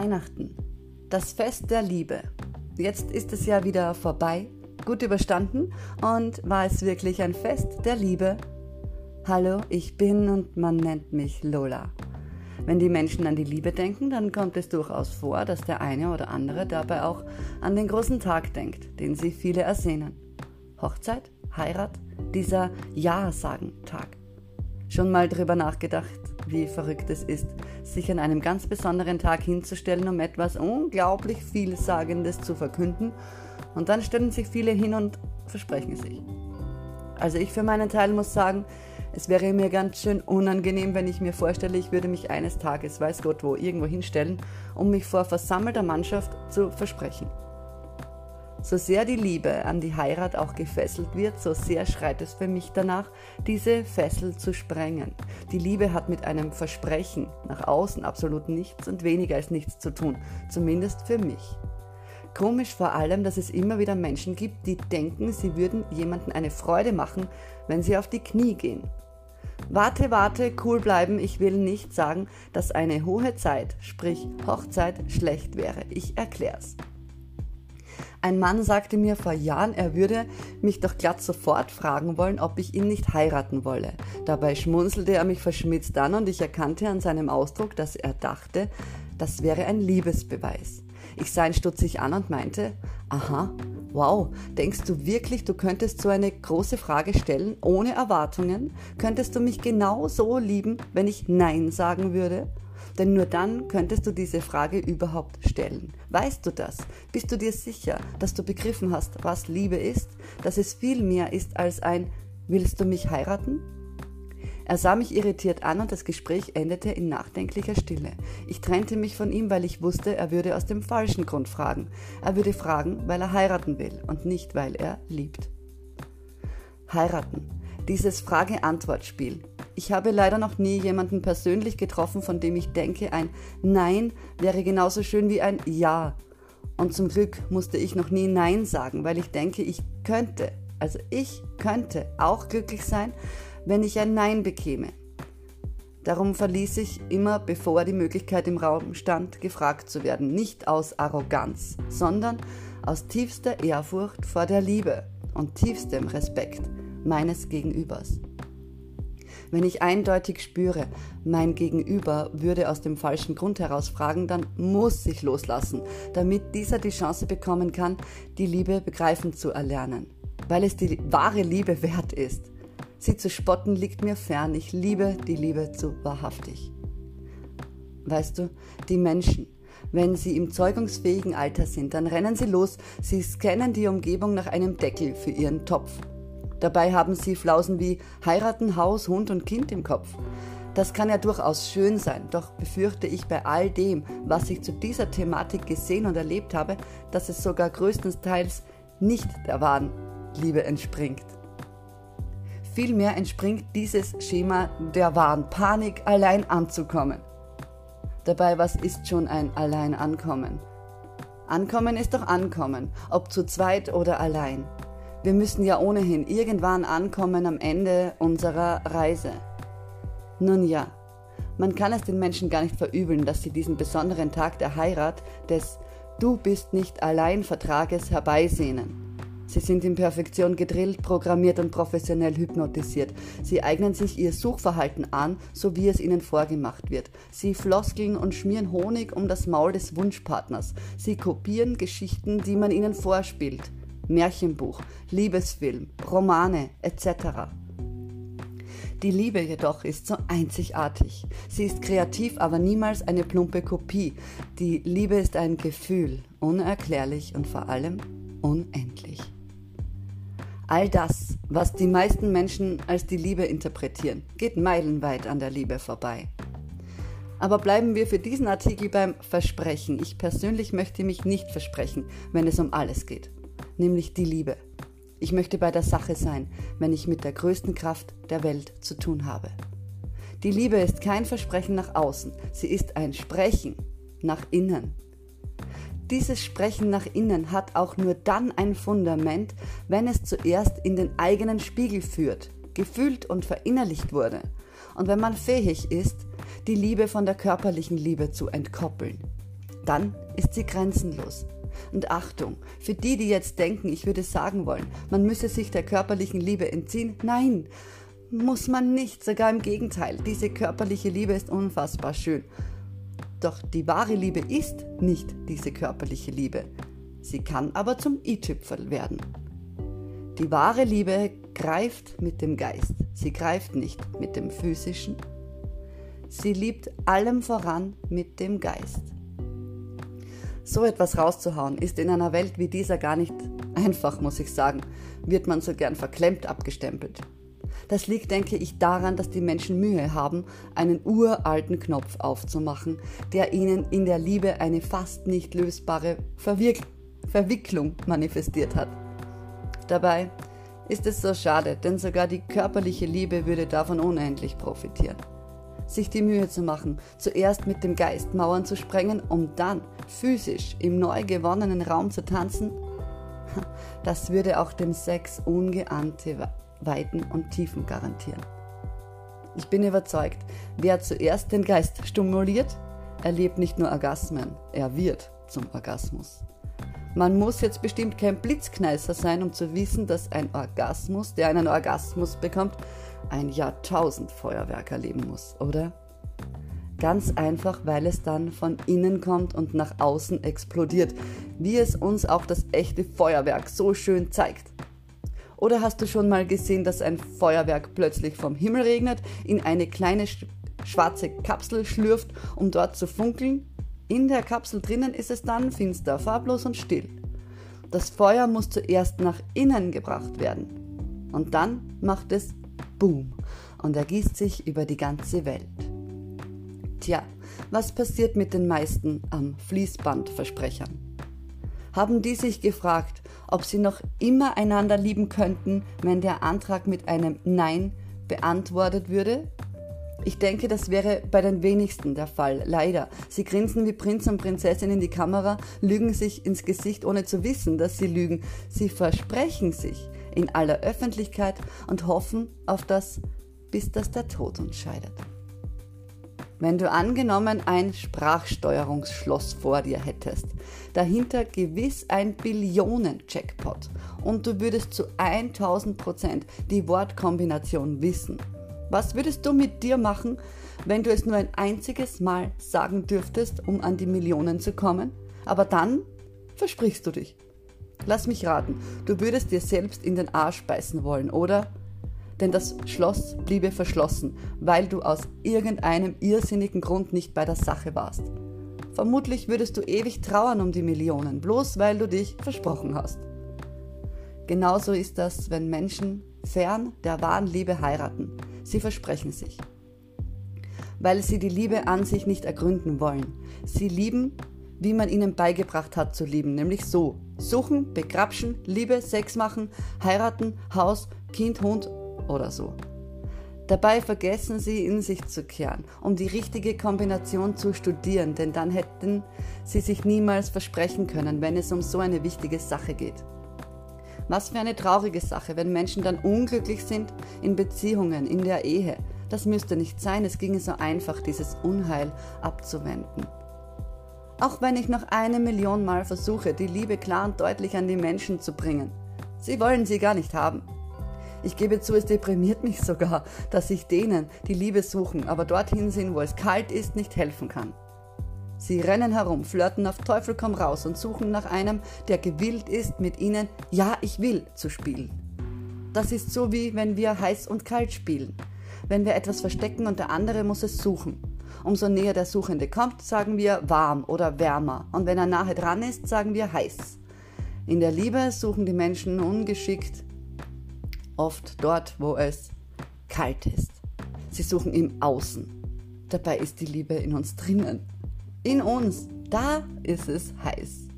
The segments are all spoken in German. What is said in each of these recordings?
Weihnachten, das Fest der Liebe. Jetzt ist es ja wieder vorbei, gut überstanden und war es wirklich ein Fest der Liebe? Hallo, ich bin und man nennt mich Lola. Wenn die Menschen an die Liebe denken, dann kommt es durchaus vor, dass der eine oder andere dabei auch an den großen Tag denkt, den sich viele ersehnen. Hochzeit, Heirat, dieser Ja-Sagen-Tag. Schon mal drüber nachgedacht, wie verrückt es ist, sich an einem ganz besonderen Tag hinzustellen, um etwas unglaublich Vielsagendes zu verkünden, und dann stellen sich viele hin und versprechen sich. Also ich für meinen Teil muss sagen, es wäre mir ganz schön unangenehm, wenn ich mir vorstelle, ich würde mich eines Tages, weiß Gott wo, irgendwo hinstellen, um mich vor versammelter Mannschaft zu versprechen. So sehr die Liebe an die Heirat auch gefesselt wird, so sehr schreit es für mich danach, diese Fessel zu sprengen. Die Liebe hat mit einem Versprechen nach außen absolut nichts und weniger als nichts zu tun, zumindest für mich. Komisch vor allem, dass es immer wieder Menschen gibt, die denken, sie würden jemandem eine Freude machen, wenn sie auf die Knie gehen. Warte, warte, cool bleiben, ich will nicht sagen, dass eine hohe Zeit, sprich Hochzeit, schlecht wäre. Ich erklär's. Ein Mann sagte mir vor Jahren, er würde mich doch glatt sofort fragen wollen, ob ich ihn nicht heiraten wolle. Dabei schmunzelte er mich verschmitzt an und ich erkannte an seinem Ausdruck, dass er dachte, das wäre ein Liebesbeweis. Ich sah ihn stutzig an und meinte, aha, wow, denkst du wirklich, du könntest so eine große Frage stellen, ohne Erwartungen? Könntest du mich genau so lieben, wenn ich Nein sagen würde? Denn nur dann könntest du diese Frage überhaupt stellen. Weißt du das? Bist du dir sicher, dass du begriffen hast, was Liebe ist? Dass es viel mehr ist als ein Willst du mich heiraten? Er sah mich irritiert an und das Gespräch endete in nachdenklicher Stille. Ich trennte mich von ihm, weil ich wusste, er würde aus dem falschen Grund fragen. Er würde fragen, weil er heiraten will und nicht, weil er liebt. Heiraten. Dieses Frage-Antwort-Spiel. Ich habe leider noch nie jemanden persönlich getroffen, von dem ich denke, ein Nein wäre genauso schön wie ein Ja. Und zum Glück musste ich noch nie Nein sagen, weil ich denke, ich könnte, also ich könnte auch glücklich sein, wenn ich ein Nein bekäme. Darum verließ ich immer, bevor die Möglichkeit im Raum stand, gefragt zu werden, nicht aus Arroganz, sondern aus tiefster Ehrfurcht vor der Liebe und tiefstem Respekt meines Gegenübers. Wenn ich eindeutig spüre, mein Gegenüber würde aus dem falschen Grund heraus fragen, dann muss ich loslassen, damit dieser die Chance bekommen kann, die Liebe begreifen zu erlernen, weil es die wahre Liebe wert ist. Sie zu spotten liegt mir fern, ich liebe die Liebe zu wahrhaftig. Weißt du, die Menschen, wenn sie im zeugungsfähigen Alter sind, dann rennen sie los, sie scannen die Umgebung nach einem Deckel für ihren Topf Dabei haben sie Flausen wie heiraten, Haus, Hund und Kind im Kopf. Das kann ja durchaus schön sein, doch befürchte ich bei all dem, was ich zu dieser Thematik gesehen und erlebt habe, dass es sogar größtenteils nicht der wahren Liebe entspringt. Vielmehr entspringt dieses Schema der wahren Panik, allein anzukommen. Dabei, was ist schon ein Allein ankommen? Ankommen ist doch Ankommen, ob zu zweit oder allein. Wir müssen ja ohnehin irgendwann ankommen am Ende unserer Reise. Nun ja, man kann es den Menschen gar nicht verübeln, dass sie diesen besonderen Tag der Heirat des Du bist nicht allein Vertrages herbeisehnen. Sie sind in Perfektion gedrillt, programmiert und professionell hypnotisiert. Sie eignen sich ihr Suchverhalten an, so wie es ihnen vorgemacht wird. Sie floskeln und schmieren Honig um das Maul des Wunschpartners. Sie kopieren Geschichten, die man ihnen vorspielt. Märchenbuch, Liebesfilm, Romane etc. Die Liebe jedoch ist so einzigartig. Sie ist kreativ, aber niemals eine plumpe Kopie. Die Liebe ist ein Gefühl, unerklärlich und vor allem unendlich. All das, was die meisten Menschen als die Liebe interpretieren, geht meilenweit an der Liebe vorbei. Aber bleiben wir für diesen Artikel beim Versprechen. Ich persönlich möchte mich nicht versprechen, wenn es um alles geht nämlich die Liebe. Ich möchte bei der Sache sein, wenn ich mit der größten Kraft der Welt zu tun habe. Die Liebe ist kein Versprechen nach außen, sie ist ein Sprechen nach innen. Dieses Sprechen nach innen hat auch nur dann ein Fundament, wenn es zuerst in den eigenen Spiegel führt, gefühlt und verinnerlicht wurde. Und wenn man fähig ist, die Liebe von der körperlichen Liebe zu entkoppeln. dann ist sie grenzenlos. Und Achtung, für die, die jetzt denken, ich würde sagen wollen, man müsse sich der körperlichen Liebe entziehen, nein, muss man nicht, sogar im Gegenteil, diese körperliche Liebe ist unfassbar schön. Doch die wahre Liebe ist nicht diese körperliche Liebe. Sie kann aber zum i-Tüpferl werden. Die wahre Liebe greift mit dem Geist. Sie greift nicht mit dem physischen. Sie liebt allem voran mit dem Geist. So etwas rauszuhauen ist in einer Welt wie dieser gar nicht einfach, muss ich sagen, wird man so gern verklemmt abgestempelt. Das liegt, denke ich, daran, dass die Menschen Mühe haben, einen uralten Knopf aufzumachen, der ihnen in der Liebe eine fast nicht lösbare Verwirk Verwicklung manifestiert hat. Dabei ist es so schade, denn sogar die körperliche Liebe würde davon unendlich profitieren sich die Mühe zu machen, zuerst mit dem Geist Mauern zu sprengen, um dann physisch im neu gewonnenen Raum zu tanzen, das würde auch dem Sex ungeahnte Weiten und Tiefen garantieren. Ich bin überzeugt, wer zuerst den Geist stimuliert, erlebt nicht nur Orgasmen, er wird zum Orgasmus. Man muss jetzt bestimmt kein Blitzkneißer sein, um zu wissen, dass ein Orgasmus, der einen Orgasmus bekommt, ein Jahrtausendfeuerwerk erleben muss, oder? Ganz einfach, weil es dann von innen kommt und nach außen explodiert, wie es uns auch das echte Feuerwerk so schön zeigt. Oder hast du schon mal gesehen, dass ein Feuerwerk plötzlich vom Himmel regnet, in eine kleine schwarze Kapsel schlürft, um dort zu funkeln? In der Kapsel drinnen ist es dann finster, farblos und still. Das Feuer muss zuerst nach innen gebracht werden. Und dann macht es Boom und ergießt sich über die ganze Welt. Tja, was passiert mit den meisten am Fließbandversprechern? Haben die sich gefragt, ob sie noch immer einander lieben könnten, wenn der Antrag mit einem Nein beantwortet würde? Ich denke, das wäre bei den wenigsten der Fall, leider. Sie grinsen wie Prinz und Prinzessin in die Kamera, lügen sich ins Gesicht, ohne zu wissen, dass sie lügen. Sie versprechen sich, in aller Öffentlichkeit und hoffen auf das, bis das der Tod uns scheidet. Wenn du angenommen ein Sprachsteuerungsschloss vor dir hättest, dahinter gewiss ein Billionen-Jackpot und du würdest zu 1000 Prozent die Wortkombination wissen, was würdest du mit dir machen, wenn du es nur ein einziges Mal sagen dürftest, um an die Millionen zu kommen? Aber dann versprichst du dich. Lass mich raten, du würdest dir selbst in den Arsch beißen wollen, oder? Denn das Schloss bliebe verschlossen, weil du aus irgendeinem irrsinnigen Grund nicht bei der Sache warst. Vermutlich würdest du ewig trauern um die Millionen, bloß weil du dich versprochen hast. Genauso ist das, wenn Menschen fern der wahren Liebe heiraten. Sie versprechen sich. Weil sie die Liebe an sich nicht ergründen wollen. Sie lieben, wie man ihnen beigebracht hat zu lieben, nämlich so. Suchen, begrapschen, Liebe, Sex machen, heiraten, Haus, Kind, Hund oder so. Dabei vergessen sie in sich zu kehren, um die richtige Kombination zu studieren, denn dann hätten sie sich niemals versprechen können, wenn es um so eine wichtige Sache geht. Was für eine traurige Sache, wenn Menschen dann unglücklich sind in Beziehungen, in der Ehe. Das müsste nicht sein, es ginge so einfach, dieses Unheil abzuwenden. Auch wenn ich noch eine Million Mal versuche, die Liebe klar und deutlich an die Menschen zu bringen. Sie wollen sie gar nicht haben. Ich gebe zu, es deprimiert mich sogar, dass ich denen, die Liebe suchen, aber dorthin sind, wo es kalt ist, nicht helfen kann. Sie rennen herum, flirten auf Teufel komm raus und suchen nach einem, der gewillt ist, mit ihnen Ja, ich will zu spielen. Das ist so wie wenn wir heiß und kalt spielen. Wenn wir etwas verstecken und der andere muss es suchen. Umso näher der Suchende kommt, sagen wir warm oder wärmer. Und wenn er nahe dran ist, sagen wir heiß. In der Liebe suchen die Menschen ungeschickt oft dort, wo es kalt ist. Sie suchen im Außen. Dabei ist die Liebe in uns drinnen. In uns, da ist es heiß.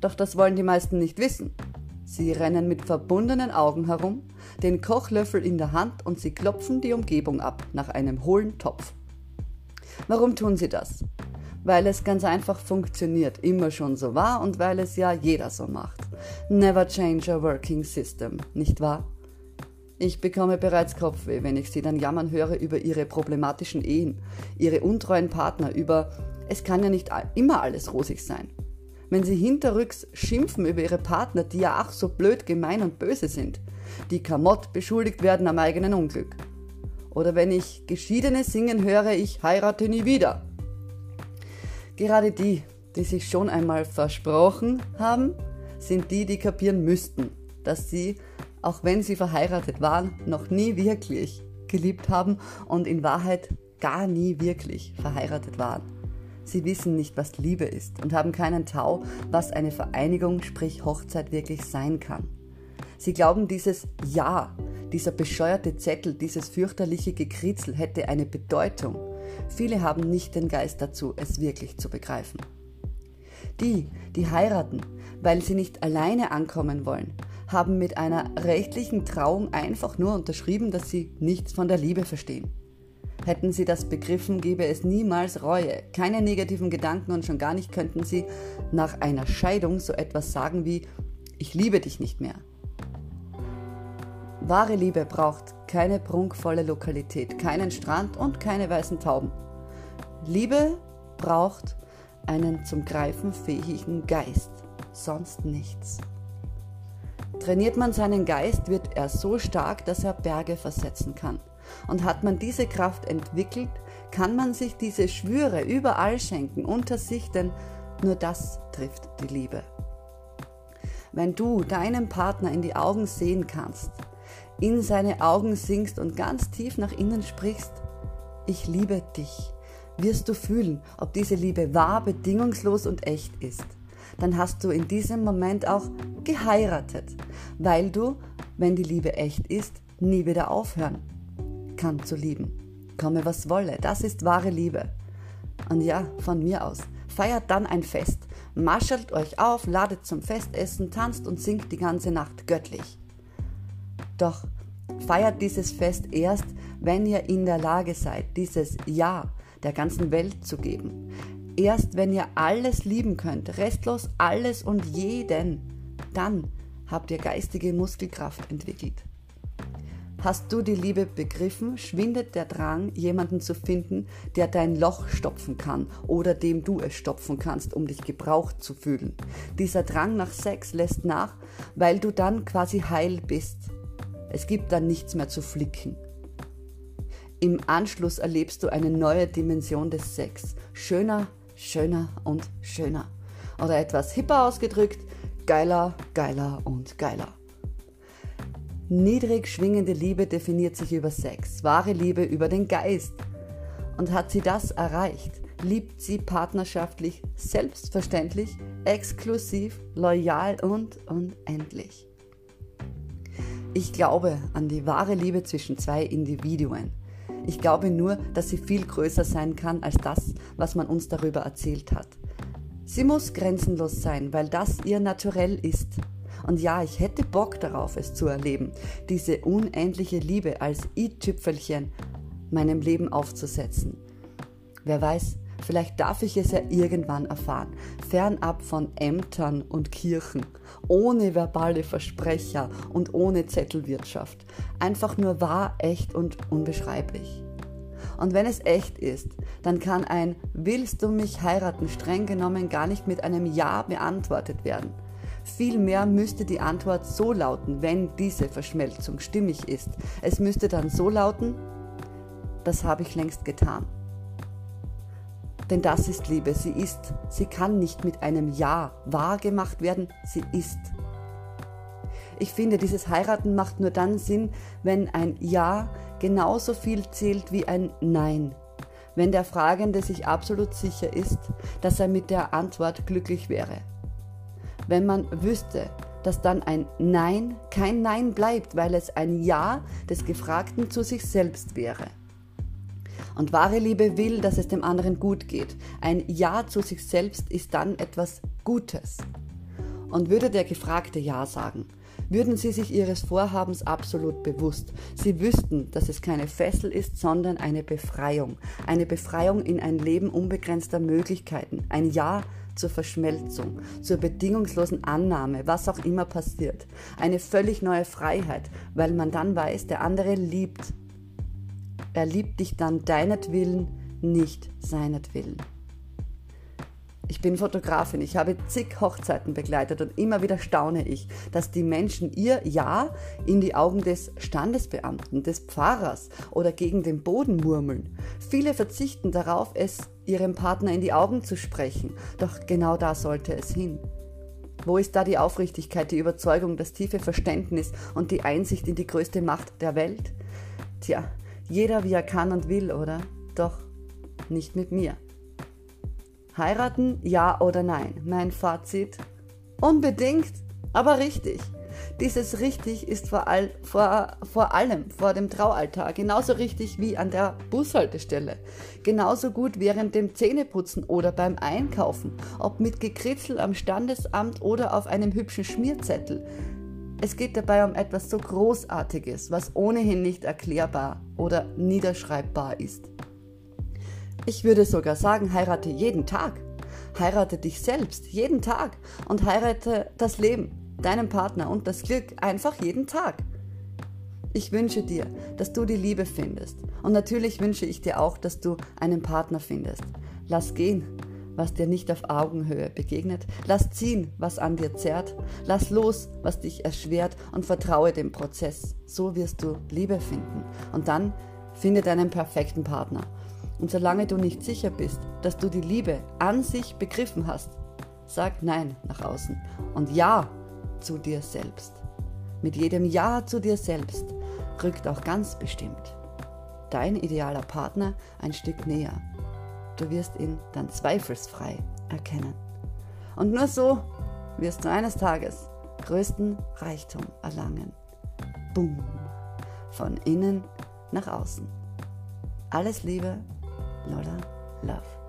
Doch das wollen die meisten nicht wissen. Sie rennen mit verbundenen Augen herum, den Kochlöffel in der Hand und sie klopfen die Umgebung ab nach einem hohlen Topf. Warum tun sie das? Weil es ganz einfach funktioniert, immer schon so war und weil es ja jeder so macht. Never change a working system, nicht wahr? Ich bekomme bereits Kopfweh, wenn ich sie dann jammern höre über ihre problematischen Ehen, ihre untreuen Partner, über es kann ja nicht immer alles rosig sein. Wenn sie hinterrücks schimpfen über ihre Partner, die ja ach so blöd, gemein und böse sind, die Kamott beschuldigt werden am eigenen Unglück. Oder wenn ich Geschiedene singen höre, ich heirate nie wieder. Gerade die, die sich schon einmal versprochen haben, sind die, die kapieren müssten, dass sie auch wenn sie verheiratet waren, noch nie wirklich geliebt haben und in Wahrheit gar nie wirklich verheiratet waren. Sie wissen nicht, was Liebe ist und haben keinen Tau, was eine Vereinigung, sprich Hochzeit, wirklich sein kann. Sie glauben, dieses Ja, dieser bescheuerte Zettel, dieses fürchterliche Gekritzel hätte eine Bedeutung. Viele haben nicht den Geist dazu, es wirklich zu begreifen. Die, die heiraten, weil sie nicht alleine ankommen wollen, haben mit einer rechtlichen Trauung einfach nur unterschrieben, dass sie nichts von der Liebe verstehen. Hätten sie das begriffen, gäbe es niemals Reue, keine negativen Gedanken und schon gar nicht könnten sie nach einer Scheidung so etwas sagen wie Ich liebe dich nicht mehr. Wahre Liebe braucht keine prunkvolle Lokalität, keinen Strand und keine weißen Tauben. Liebe braucht einen zum Greifen fähigen Geist, sonst nichts. Trainiert man seinen Geist, wird er so stark, dass er Berge versetzen kann. Und hat man diese Kraft entwickelt, kann man sich diese Schwüre überall schenken, unter sich, denn nur das trifft die Liebe. Wenn du deinem Partner in die Augen sehen kannst, in seine Augen singst und ganz tief nach innen sprichst, ich liebe dich, wirst du fühlen, ob diese Liebe wahr, bedingungslos und echt ist dann hast du in diesem Moment auch geheiratet, weil du, wenn die Liebe echt ist, nie wieder aufhören kann zu lieben. Komme was wolle, das ist wahre Liebe. Und ja, von mir aus, feiert dann ein Fest, marschelt euch auf, ladet zum Festessen, tanzt und singt die ganze Nacht göttlich. Doch feiert dieses Fest erst, wenn ihr in der Lage seid, dieses Ja der ganzen Welt zu geben. Erst wenn ihr alles lieben könnt, restlos alles und jeden, dann habt ihr geistige Muskelkraft entwickelt. Hast du die Liebe begriffen, schwindet der Drang, jemanden zu finden, der dein Loch stopfen kann oder dem du es stopfen kannst, um dich gebraucht zu fühlen. Dieser Drang nach Sex lässt nach, weil du dann quasi heil bist. Es gibt dann nichts mehr zu flicken. Im Anschluss erlebst du eine neue Dimension des Sex. Schöner, schöner und schöner. Oder etwas hipper ausgedrückt, geiler, geiler und geiler. Niedrig schwingende Liebe definiert sich über Sex, wahre Liebe über den Geist. Und hat sie das erreicht, liebt sie partnerschaftlich, selbstverständlich, exklusiv, loyal und unendlich. Ich glaube an die wahre Liebe zwischen zwei Individuen. Ich glaube nur, dass sie viel größer sein kann als das, was man uns darüber erzählt hat. Sie muss grenzenlos sein, weil das ihr naturell ist. Und ja, ich hätte Bock darauf, es zu erleben, diese unendliche Liebe als i-Tüpfelchen meinem Leben aufzusetzen. Wer weiß, vielleicht darf ich es ja irgendwann erfahren, fernab von Ämtern und Kirchen, ohne verbale Versprecher und ohne Zettelwirtschaft. Einfach nur wahr, echt und unbeschreiblich. Und wenn es echt ist, dann kann ein Willst du mich heiraten streng genommen gar nicht mit einem Ja beantwortet werden. Vielmehr müsste die Antwort so lauten, wenn diese Verschmelzung stimmig ist. Es müsste dann so lauten, das habe ich längst getan. Denn das ist Liebe, sie ist, sie kann nicht mit einem Ja wahr gemacht werden, sie ist. Ich finde, dieses Heiraten macht nur dann Sinn, wenn ein Ja genauso viel zählt wie ein Nein. Wenn der Fragende sich absolut sicher ist, dass er mit der Antwort glücklich wäre. Wenn man wüsste, dass dann ein Nein kein Nein bleibt, weil es ein Ja des Gefragten zu sich selbst wäre. Und wahre Liebe will, dass es dem anderen gut geht. Ein Ja zu sich selbst ist dann etwas Gutes. Und würde der Gefragte Ja sagen, würden sie sich ihres Vorhabens absolut bewusst. Sie wüssten, dass es keine Fessel ist, sondern eine Befreiung. Eine Befreiung in ein Leben unbegrenzter Möglichkeiten. Ein Ja zur Verschmelzung, zur bedingungslosen Annahme, was auch immer passiert. Eine völlig neue Freiheit, weil man dann weiß, der andere liebt. Er liebt dich dann deinetwillen, nicht seinetwillen. Ich bin Fotografin, ich habe zig Hochzeiten begleitet und immer wieder staune ich, dass die Menschen ihr Ja in die Augen des Standesbeamten, des Pfarrers oder gegen den Boden murmeln. Viele verzichten darauf, es ihrem Partner in die Augen zu sprechen, doch genau da sollte es hin. Wo ist da die Aufrichtigkeit, die Überzeugung, das tiefe Verständnis und die Einsicht in die größte Macht der Welt? Tja, jeder wie er kann und will, oder? Doch nicht mit mir. Heiraten, ja oder nein? Mein Fazit? Unbedingt, aber richtig. Dieses richtig ist vor, all, vor, vor allem vor dem Traualtar genauso richtig wie an der Bushaltestelle. Genauso gut während dem Zähneputzen oder beim Einkaufen, ob mit Gekritzel am Standesamt oder auf einem hübschen Schmierzettel. Es geht dabei um etwas so Großartiges, was ohnehin nicht erklärbar oder niederschreibbar ist. Ich würde sogar sagen, heirate jeden Tag. Heirate dich selbst jeden Tag und heirate das Leben, deinen Partner und das Glück einfach jeden Tag. Ich wünsche dir, dass du die Liebe findest. Und natürlich wünsche ich dir auch, dass du einen Partner findest. Lass gehen, was dir nicht auf Augenhöhe begegnet. Lass ziehen, was an dir zerrt. Lass los, was dich erschwert und vertraue dem Prozess. So wirst du Liebe finden. Und dann finde deinen perfekten Partner. Und solange du nicht sicher bist, dass du die Liebe an sich begriffen hast, sag Nein nach außen und Ja zu dir selbst. Mit jedem Ja zu dir selbst rückt auch ganz bestimmt dein idealer Partner ein Stück näher. Du wirst ihn dann zweifelsfrei erkennen. Und nur so wirst du eines Tages größten Reichtum erlangen. Boom. Von innen nach außen. Alles Liebe Lola Love.